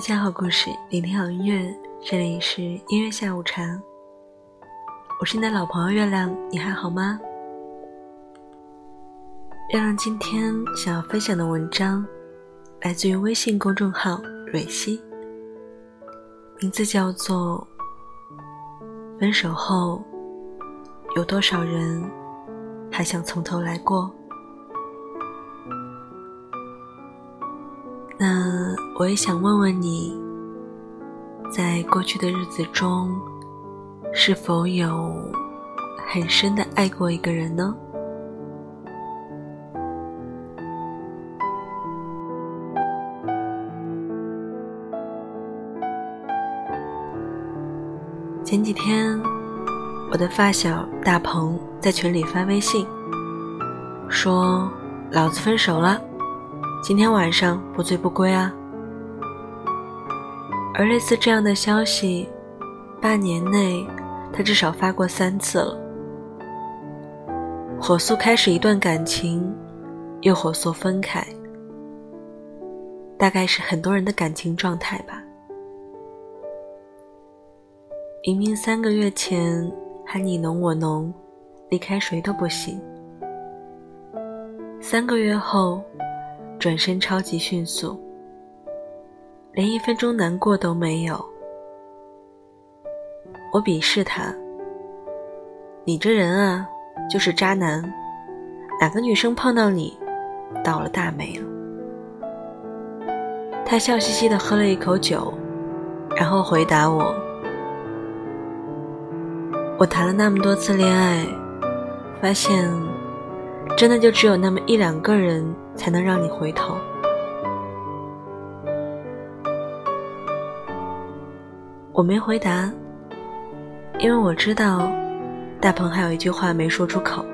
分享好故事，聆听好音乐，这里是音乐下午茶。我是你的老朋友月亮，你还好吗？月亮今天想要分享的文章，来自于微信公众号蕊希，名字叫做《分手后有多少人还想从头来过》。那我也想问问你，在过去的日子中，是否有很深的爱过一个人呢？前几天，我的发小大鹏在群里发微信，说：“老子分手了。”今天晚上不醉不归啊！而类似这样的消息，半年内他至少发过三次了。火速开始一段感情，又火速分开，大概是很多人的感情状态吧。明明三个月前还你侬我侬，离开谁都不行，三个月后。转身超级迅速，连一分钟难过都没有。我鄙视他，你这人啊，就是渣男。哪个女生碰到你，倒了大霉了？他笑嘻嘻的喝了一口酒，然后回答我：“我谈了那么多次恋爱，发现。”真的就只有那么一两个人才能让你回头。我没回答，因为我知道大鹏还有一句话没说出口。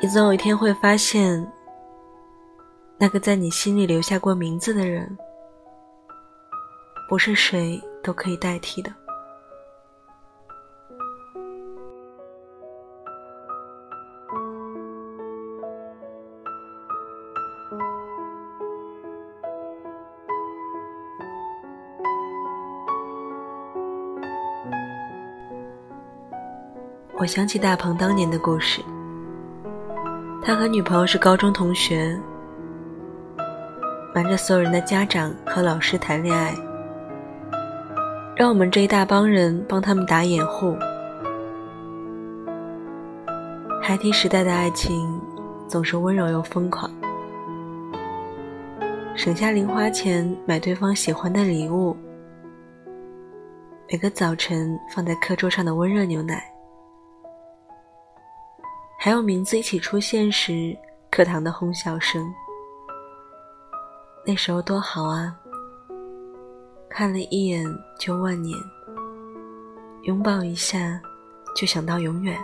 你总有一天会发现，那个在你心里留下过名字的人，不是谁都可以代替的。我想起大鹏当年的故事，他和女朋友是高中同学，瞒着所有人的家长和老师谈恋爱，让我们这一大帮人帮他们打掩护。孩提时代的爱情总是温柔又疯狂，省下零花钱买对方喜欢的礼物，每个早晨放在课桌上的温热牛奶。还有名字一起出现时，课堂的哄笑声。那时候多好啊！看了一眼就万年，拥抱一下就想到永远。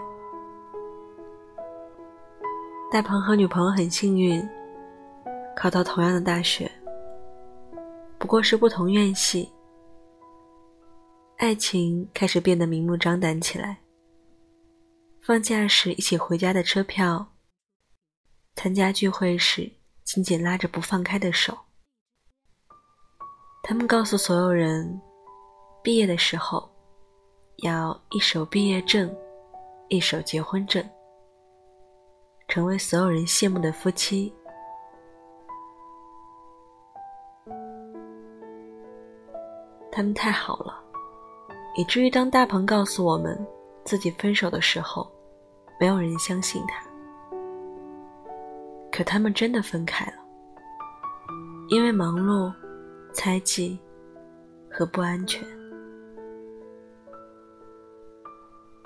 大鹏和女朋友很幸运，考到同样的大学，不过是不同院系。爱情开始变得明目张胆起来。放假时一起回家的车票，参加聚会时紧紧拉着不放开的手。他们告诉所有人，毕业的时候要一手毕业证，一手结婚证，成为所有人羡慕的夫妻。他们太好了，以至于当大鹏告诉我们自己分手的时候。没有人相信他，可他们真的分开了，因为忙碌、猜忌和不安全。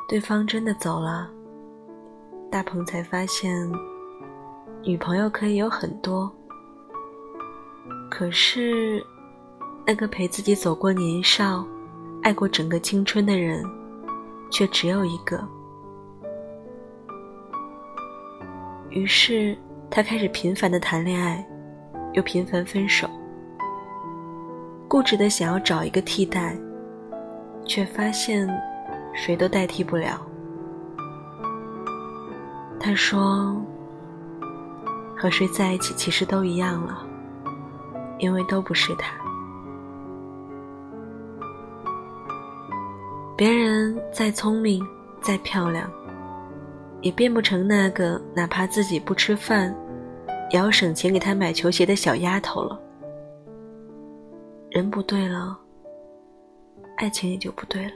对方真的走了，大鹏才发现，女朋友可以有很多，可是那个陪自己走过年少、爱过整个青春的人，却只有一个。于是，他开始频繁的谈恋爱，又频繁分手，固执的想要找一个替代，却发现谁都代替不了。他说：“和谁在一起其实都一样了，因为都不是他。别人再聪明、再漂亮，也变不成那个哪怕自己不吃饭，也要省钱给他买球鞋的小丫头了。人不对了，爱情也就不对了。《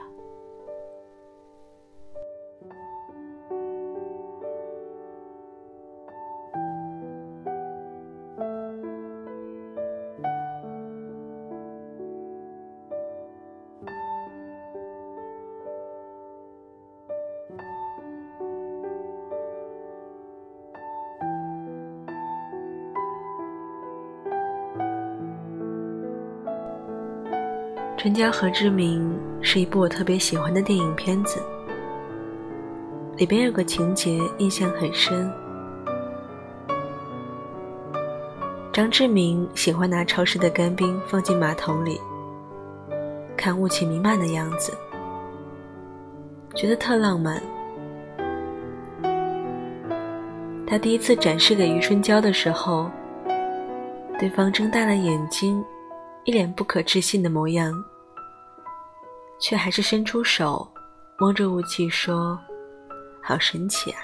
春娇和志明》是一部我特别喜欢的电影片子，里边有个情节印象很深。张志明喜欢拿超市的干冰放进马桶里，看雾气弥漫的样子，觉得特浪漫。他第一次展示给余春娇的时候，对方睁大了眼睛，一脸不可置信的模样。却还是伸出手，摸着雾气说：“好神奇啊！”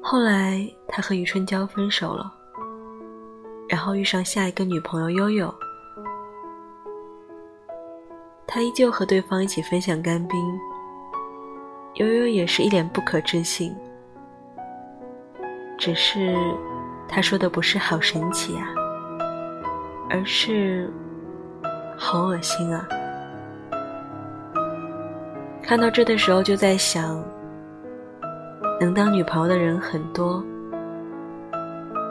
后来他和余春娇分手了，然后遇上下一个女朋友悠悠，他依旧和对方一起分享干冰，悠悠也是一脸不可置信，只是他说的不是“好神奇啊”，而是。好恶心啊！看到这的时候就在想，能当女朋友的人很多，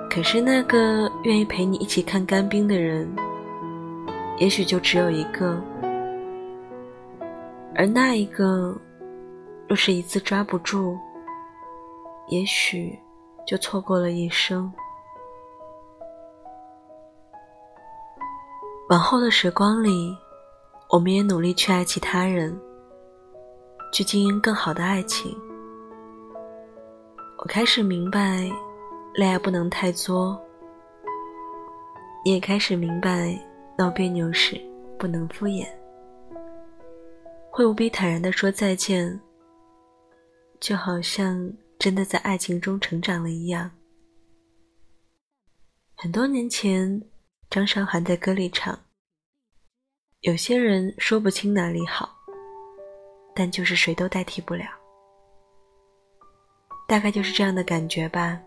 可是那个愿意陪你一起看干冰的人，也许就只有一个，而那一个，若是一次抓不住，也许就错过了一生。往后的时光里，我们也努力去爱其他人，去经营更好的爱情。我开始明白，恋爱不能太作；你也开始明白，闹别扭时不能敷衍，会无比坦然的说再见，就好像真的在爱情中成长了一样。很多年前。张韶涵在歌里唱：“有些人说不清哪里好，但就是谁都代替不了。”大概就是这样的感觉吧。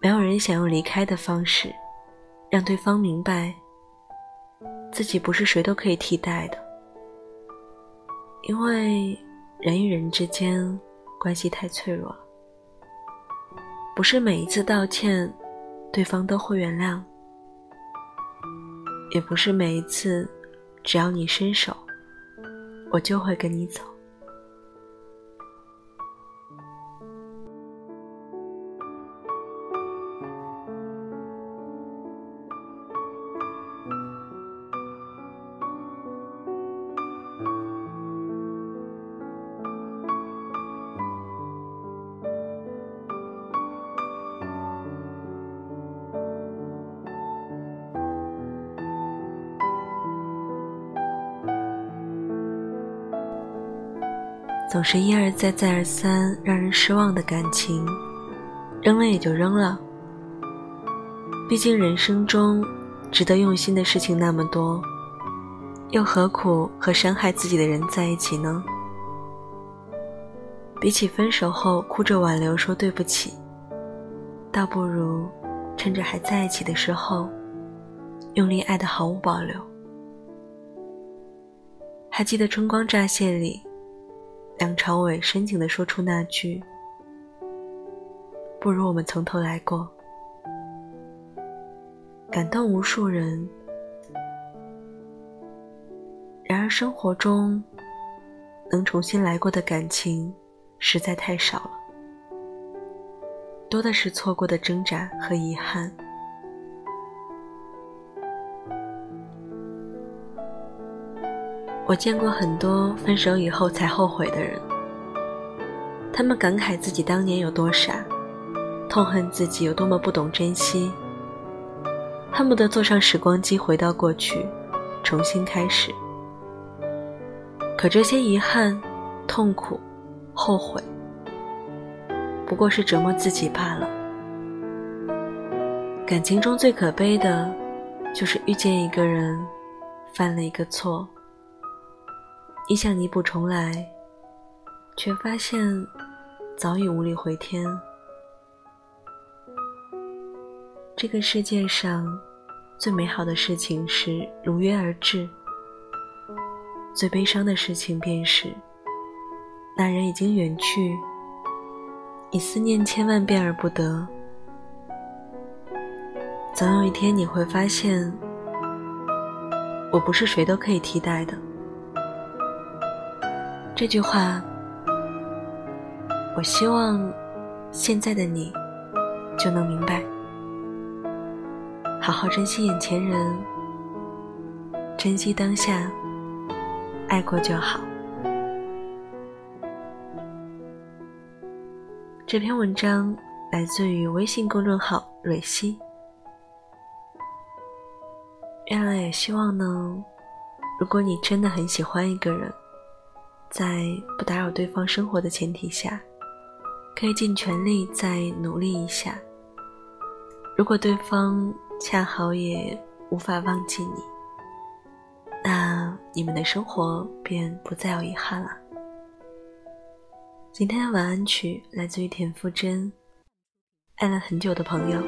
没有人想用离开的方式，让对方明白自己不是谁都可以替代的，因为人与人之间关系太脆弱了，不是每一次道歉。对方都会原谅，也不是每一次，只要你伸手，我就会跟你走。总是一而再、再而三让人失望的感情，扔了也就扔了。毕竟人生中值得用心的事情那么多，又何苦和伤害自己的人在一起呢？比起分手后哭着挽留说对不起，倒不如趁着还在一起的时候，用力爱的毫无保留。还记得《春光乍泄》里。梁朝伟深情地说出那句：“不如我们从头来过。”感动无数人。然而生活中，能重新来过的感情实在太少了，多的是错过的挣扎和遗憾。我见过很多分手以后才后悔的人，他们感慨自己当年有多傻，痛恨自己有多么不懂珍惜，恨不得坐上时光机回到过去，重新开始。可这些遗憾、痛苦、后悔，不过是折磨自己罢了。感情中最可悲的，就是遇见一个人，犯了一个错，你想弥补重来，却发现早已无力回天。这个世界上，最美好的事情是如约而至。最悲伤的事情便是，那人已经远去，你思念千万遍而不得。总有一天你会发现，我不是谁都可以替代的。这句话，我希望现在的你就能明白。好好珍惜眼前人，珍惜当下。爱过就好。这篇文章来自于微信公众号“蕊希”。月亮也希望呢，如果你真的很喜欢一个人，在不打扰对方生活的前提下，可以尽全力再努力一下。如果对方恰好也无法忘记你。那你们的生活便不再有遗憾了。今天的晚安曲来自于田馥甄，《爱了很久的朋友》。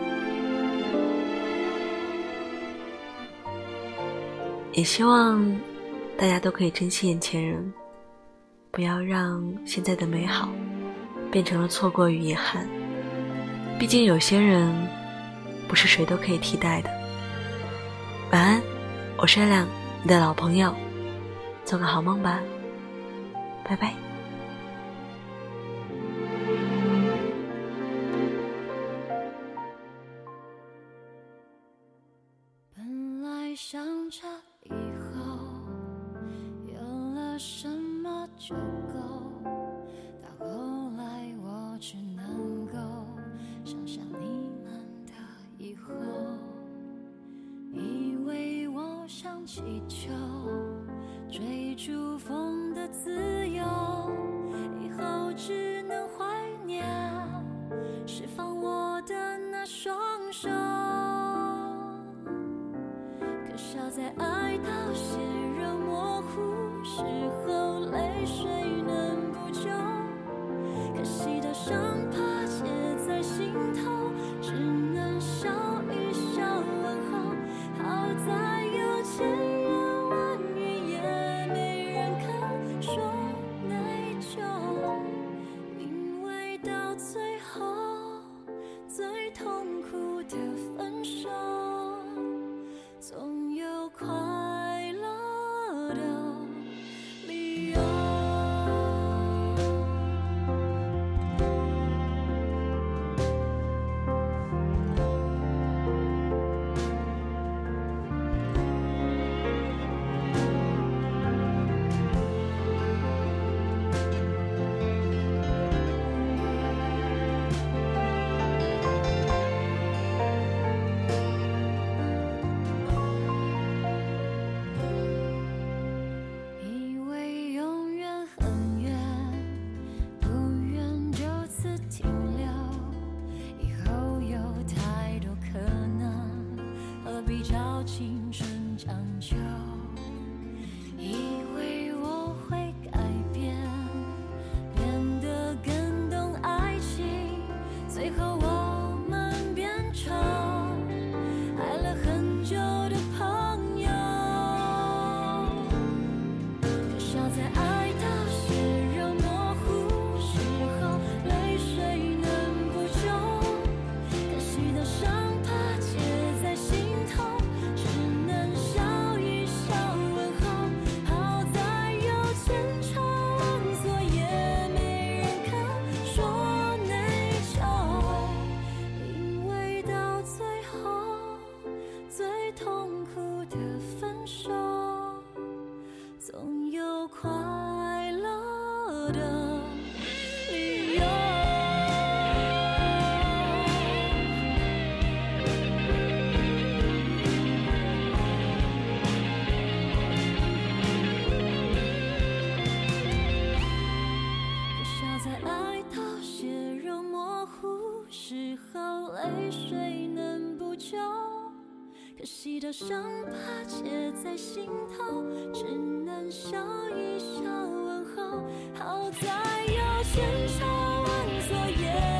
也希望大家都可以珍惜眼前人，不要让现在的美好变成了错过与遗憾。毕竟有些人不是谁都可以替代的。晚安，我是月亮。你的老朋友，做个好梦吧，拜拜。像气球追逐风的伤疤结在心头，只能笑一笑问候。好在有千山万座也。